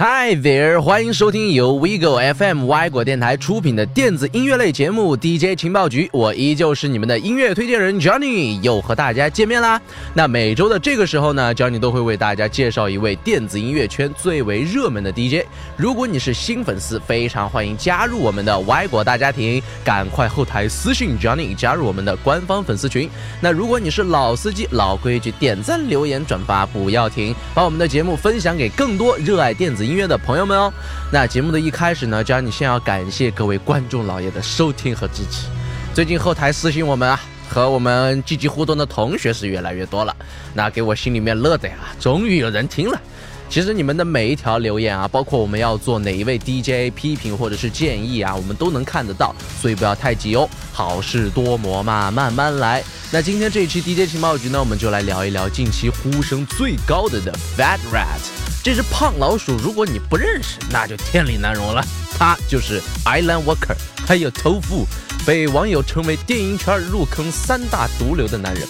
Hi Hi there，欢迎收听由 WeGo FM 歪果电台出品的电子音乐类节目 DJ 情报局，我依旧是你们的音乐推荐人 Johnny，又和大家见面啦。那每周的这个时候呢，Johnny 都会为大家介绍一位电子音乐圈最为热门的 DJ。如果你是新粉丝，非常欢迎加入我们的歪果大家庭，赶快后台私信 Johnny 加入我们的官方粉丝群。那如果你是老司机，老规矩，点赞、留言、转发不要停，把我们的节目分享给更多热爱电子。音乐的朋友们哦，那节目的一开始呢，将你先要感谢各位观众老爷的收听和支持。最近后台私信我们啊，和我们积极互动的同学是越来越多了，那给我心里面乐的呀，终于有人听了。其实你们的每一条留言啊，包括我们要做哪一位 DJ 批评或者是建议啊，我们都能看得到，所以不要太急哦，好事多磨嘛，慢慢来。那今天这一期 DJ 情报局呢，我们就来聊一聊近期呼声最高的的 Fat Rat。这只胖老鼠，如果你不认识，那就天理难容了。他就是 Island Walker，还有 Tofu，被网友称为电影圈入坑三大毒瘤的男人。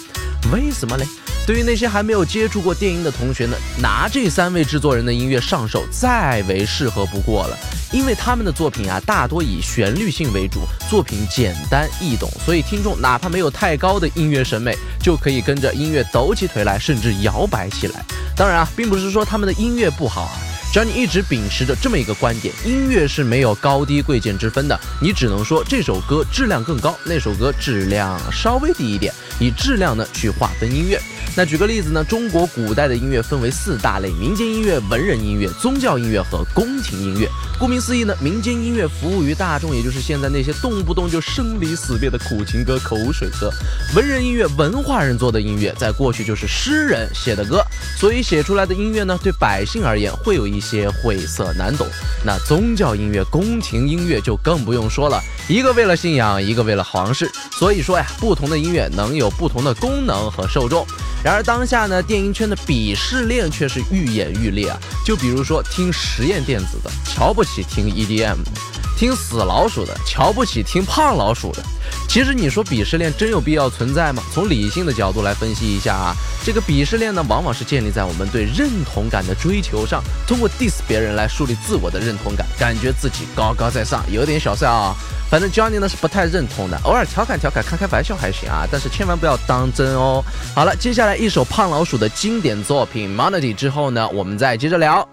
为什么嘞？对于那些还没有接触过电音的同学呢，拿这三位制作人的音乐上手，再为适合不过了。因为他们的作品啊，大多以旋律性为主，作品简单易懂，所以听众哪怕没有太高的音乐审美，就可以跟着音乐抖起腿来，甚至摇摆起来。当然啊，并不是说他们的音乐不好。只要你一直秉持着这么一个观点，音乐是没有高低贵贱之分的，你只能说这首歌质量更高，那首歌质量稍微低一点，以质量呢去划分音乐。那举个例子呢，中国古代的音乐分为四大类：民间音乐、文人音乐、宗教音乐和宫廷音乐。顾名思义呢，民间音乐服务于大众，也就是现在那些动不动就生离死别的苦情歌、口水歌；文人音乐，文化人做的音乐，在过去就是诗人写的歌，所以写出来的音乐呢，对百姓而言会有一些晦涩难懂。那宗教音乐、宫廷音乐就更不用说了，一个为了信仰，一个为了皇室。所以说呀，不同的音乐能有不同的功能和受众。然而当下呢，电音圈的鄙视链却是愈演愈烈啊！就比如说听实验电子的，瞧不起听 EDM 的；听死老鼠的，瞧不起听胖老鼠的。其实你说鄙视链真有必要存在吗？从理性的角度来分析一下啊，这个鄙视链呢，往往是建立在我们对认同感的追求上，通过 diss 别人来树立自我的认同感，感觉自己高高在上，有点小帅啊。反正 Johnny 呢是不太认同的，偶尔调侃调侃、开开玩笑还行啊，但是千万不要当真哦。好了，接下来一首胖老鼠的经典作品《Monody》之后呢，我们再接着聊。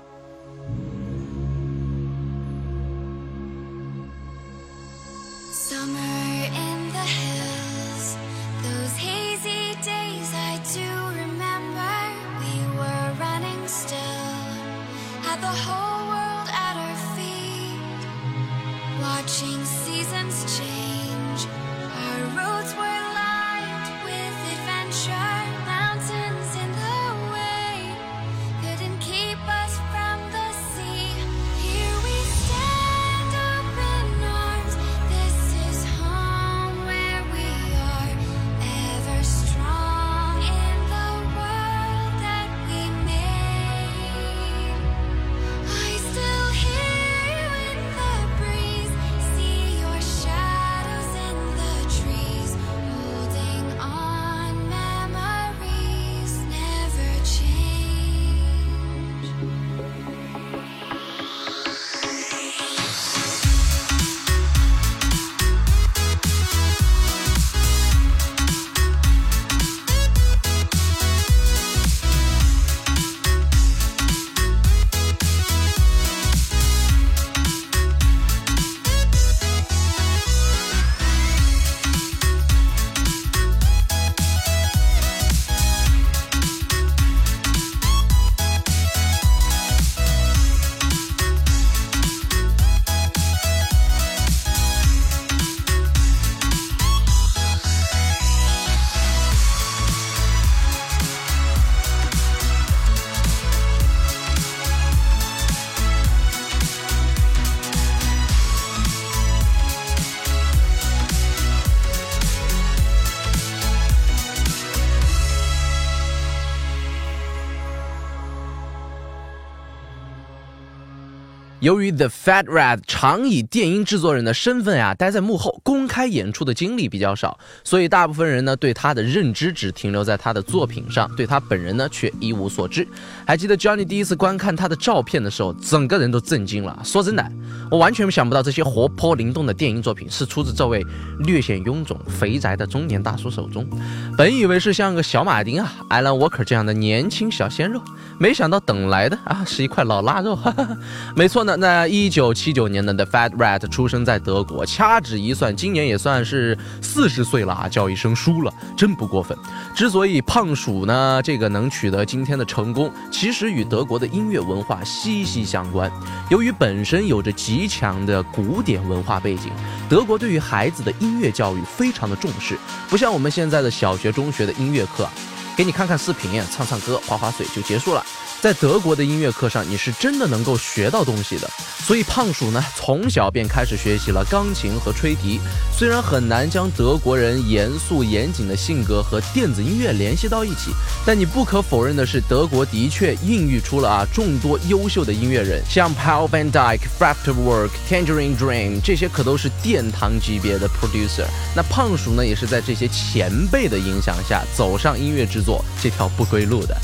由于 The Fat Rat 常以电音制作人的身份呀待在幕后，公开演出的经历比较少，所以大部分人呢对他的认知只停留在他的作品上，对他本人呢却一无所知。还记得 Johnny 第一次观看他的照片的时候，整个人都震惊了。说真的，我完全想不到这些活泼灵动的电音作品是出自这位略显臃肿、肥宅的中年大叔手中。本以为是像个小马丁啊、Alan Walker 这样的年轻小鲜肉，没想到等来的啊是一块老腊肉。哈哈没错。那那一九七九年的 The Fat Rat 出生在德国，掐指一算，今年也算是四十岁了啊，叫一声叔了，真不过分。之所以胖鼠呢这个能取得今天的成功，其实与德国的音乐文化息息相关。由于本身有着极强的古典文化背景，德国对于孩子的音乐教育非常的重视，不像我们现在的小学、中学的音乐课，给你看看视频，唱唱歌，划划水就结束了。在德国的音乐课上，你是真的能够学到东西的。所以胖鼠呢，从小便开始学习了钢琴和吹笛。虽然很难将德国人严肃严谨的性格和电子音乐联系到一起，但你不可否认的是，德国的确孕育出了啊众多优秀的音乐人，像 Paul van Dyk、Kraftwerk、Tangerine Dream 这些可都是殿堂级别的 producer。那胖鼠呢，也是在这些前辈的影响下走上音乐制作这条不归路的。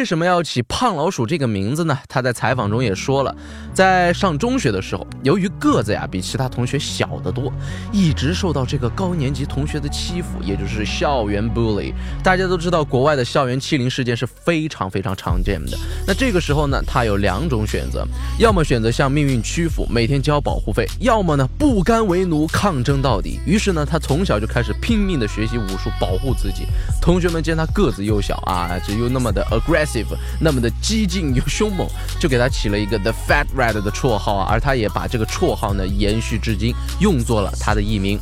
为什么要起胖老鼠这个名字呢？他在采访中也说了，在上中学的时候，由于个子呀比其他同学小得多，一直受到这个高年级同学的欺负，也就是校园 bully。大家都知道，国外的校园欺凌事件是非常非常常见的。那这个时候呢，他有两种选择，要么选择向命运屈服，每天交保护费；要么呢，不甘为奴，抗争到底。于是呢，他从小就开始拼命的学习武术，保护自己。同学们见他个子又小啊，只又那么的 aggressive。那么的激进又凶猛，就给他起了一个 The Fat Rat 的绰号啊，而他也把这个绰号呢延续至今，用作了他的艺名。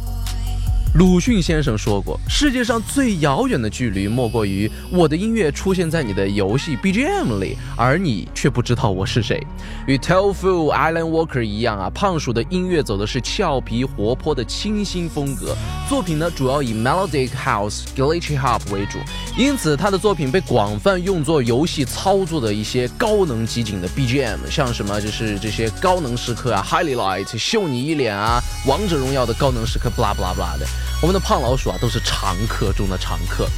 鲁迅先生说过，世界上最遥远的距离，莫过于我的音乐出现在你的游戏 BGM 里，而你却不知道我是谁。与 Tofu、Alan Walker 一样啊，胖鼠的音乐走的是俏皮活泼的清新风格，作品呢主要以 Melodic House、Glitchy Hop 为主，因此他的作品被广泛用作游戏操作的一些高能集锦的 BGM，像什么就是这些高能时刻啊，Highlight、秀你一脸啊，王者荣耀的高能时刻，blah blah blah 的。我们的胖老鼠啊，都是常客中的常客。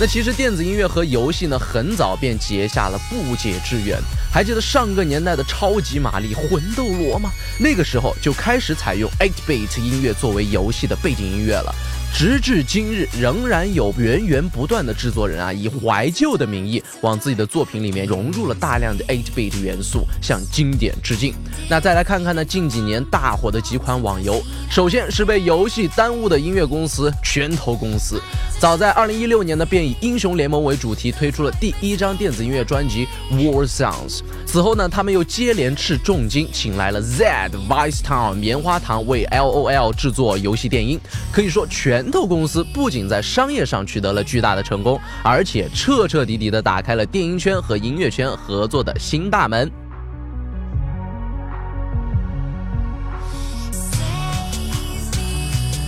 那其实电子音乐和游戏呢，很早便结下了不解之缘。还记得上个年代的超级玛丽、魂斗罗吗？那个时候就开始采用 8-bit 音乐作为游戏的背景音乐了。直至今日，仍然有源源不断的制作人啊，以怀旧的名义往自己的作品里面融入了大量的 8-bit 元素，向经典致敬。那再来看看呢，近几年大火的几款网游，首先是被游戏耽误的音乐公司拳头公司。早在2016年呢，便以英雄联盟为主题推出了第一张电子音乐专辑 War Sounds。此后呢，他们又接连斥重金请来了 Z、Vice Town、棉花糖为 LOL 制作游戏电音，可以说全。拳头公司不仅在商业上取得了巨大的成功，而且彻彻底底的打开了电影圈和音乐圈合作的新大门。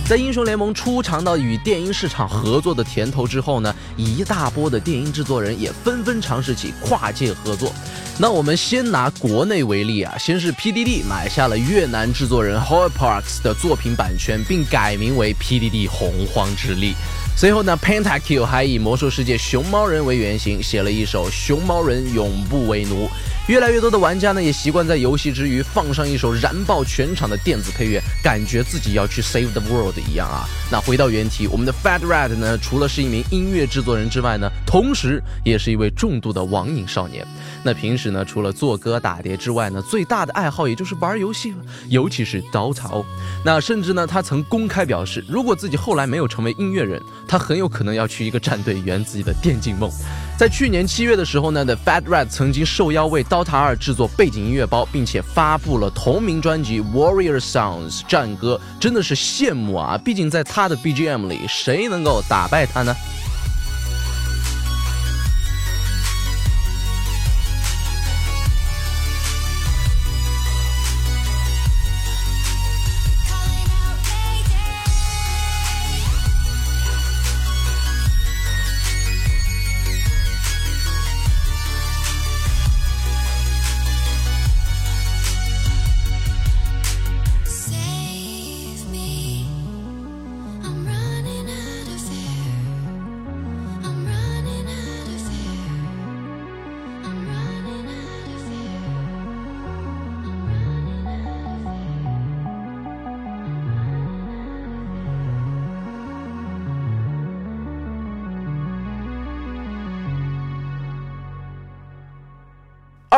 在英雄联盟初尝到与电音市场合作的甜头之后呢，一大波的电音制作人也纷纷尝试起跨界合作。那我们先拿国内为例啊，先是 PDD 买下了越南制作人 Hoi Parks 的作品版权，并改名为 PDD 洪荒之力。随后呢，Pentakill 还以魔兽世界熊猫人为原型，写了一首《熊猫人永不为奴》。越来越多的玩家呢，也习惯在游戏之余放上一首燃爆全场的电子配乐，感觉自己要去 save the world 一样啊。那回到原题，我们的 Fat Rat 呢，除了是一名音乐制作人之外呢，同时也是一位重度的网瘾少年。那平时呢，除了做歌打碟之外呢，最大的爱好也就是玩游戏了，尤其是刀草。那甚至呢，他曾公开表示，如果自己后来没有成为音乐人，他很有可能要去一个战队圆自己的电竞梦。在去年七月的时候呢，The Fat Rat 曾经受邀为 Dota 2制作背景音乐包，并且发布了同名专辑 Warrior Sounds 战歌，真的是羡慕啊！毕竟在他的 BGM 里，谁能够打败他呢？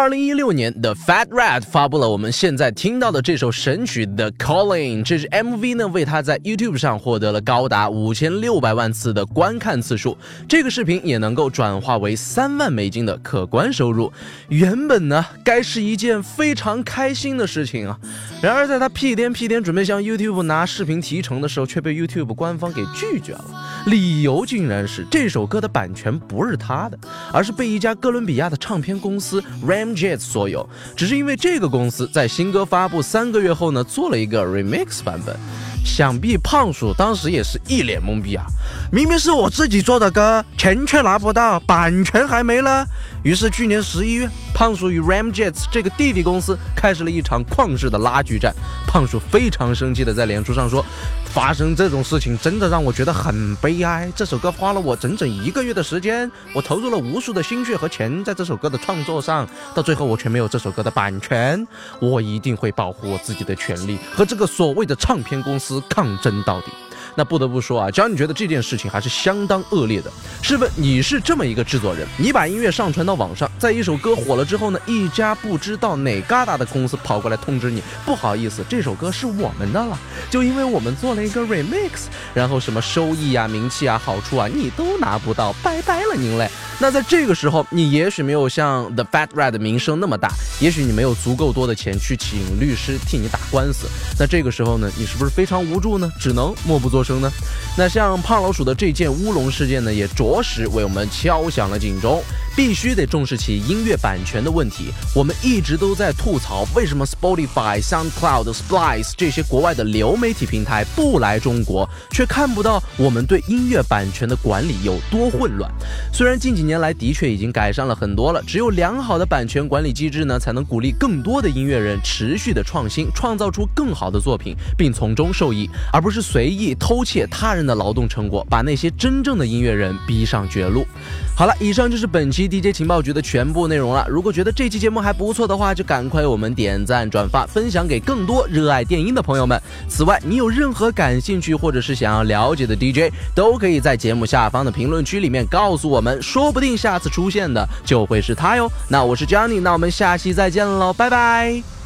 二零一六年，The Fat Rat 发布了我们现在听到的这首神曲《The Calling》，这支 MV 呢为他在 YouTube 上获得了高达五千六百万次的观看次数，这个视频也能够转化为三万美金的可观收入。原本呢该是一件非常开心的事情啊，然而在他屁颠屁颠准备向 YouTube 拿视频提成的时候，却被 YouTube 官方给拒绝了，理由竟然是这首歌的版权不是他的，而是被一家哥伦比亚的唱片公司 Ram。Jets 所有，只是因为这个公司在新歌发布三个月后呢，做了一个 remix 版本。想必胖鼠当时也是一脸懵逼啊！明明是我自己做的歌，钱却拿不到，版权还没了。于是去年十一月，胖鼠与 Ramjets 这个弟弟公司开始了一场旷世的拉锯战。胖叔非常生气的在脸书上说：“发生这种事情真的让我觉得很悲哀。这首歌花了我整整一个月的时间，我投入了无数的心血和钱在这首歌的创作上，到最后我却没有这首歌的版权。我一定会保护我自己的权利，和这个所谓的唱片公司。”抗争到底。那不得不说啊，只要你觉得这件事情还是相当恶劣的。试问你是这么一个制作人，你把音乐上传到网上，在一首歌火了之后呢，一家不知道哪旮瘩的公司跑过来通知你，不好意思，这首歌是我们的了，就因为我们做了一个 remix，然后什么收益啊、名气啊、好处啊，你都拿不到，拜拜了您嘞。那在这个时候，你也许没有像 The Fat Rat 的名声那么大，也许你没有足够多的钱去请律师替你打官司，那这个时候呢，你是不是非常无助呢？只能默不作声呢？那像胖老鼠的这件乌龙事件呢，也着实为我们敲响了警钟。必须得重视起音乐版权的问题。我们一直都在吐槽，为什么 Spotify、SoundCloud、Splice 这些国外的流媒体平台不来中国，却看不到我们对音乐版权的管理有多混乱。虽然近几年来的确已经改善了很多了，只有良好的版权管理机制呢，才能鼓励更多的音乐人持续的创新，创造出更好的作品，并从中受益，而不是随意偷窃他人的劳动成果，把那些真正的音乐人逼上绝路。好了，以上就是本期 DJ 情报局的全部内容了。如果觉得这期节目还不错的话，就赶快我们点赞、转发、分享给更多热爱电音的朋友们。此外，你有任何感兴趣或者是想要了解的 DJ，都可以在节目下方的评论区里面告诉我们，说不定下次出现的就会是他哟。那我是 Johnny，那我们下期再见喽，拜拜。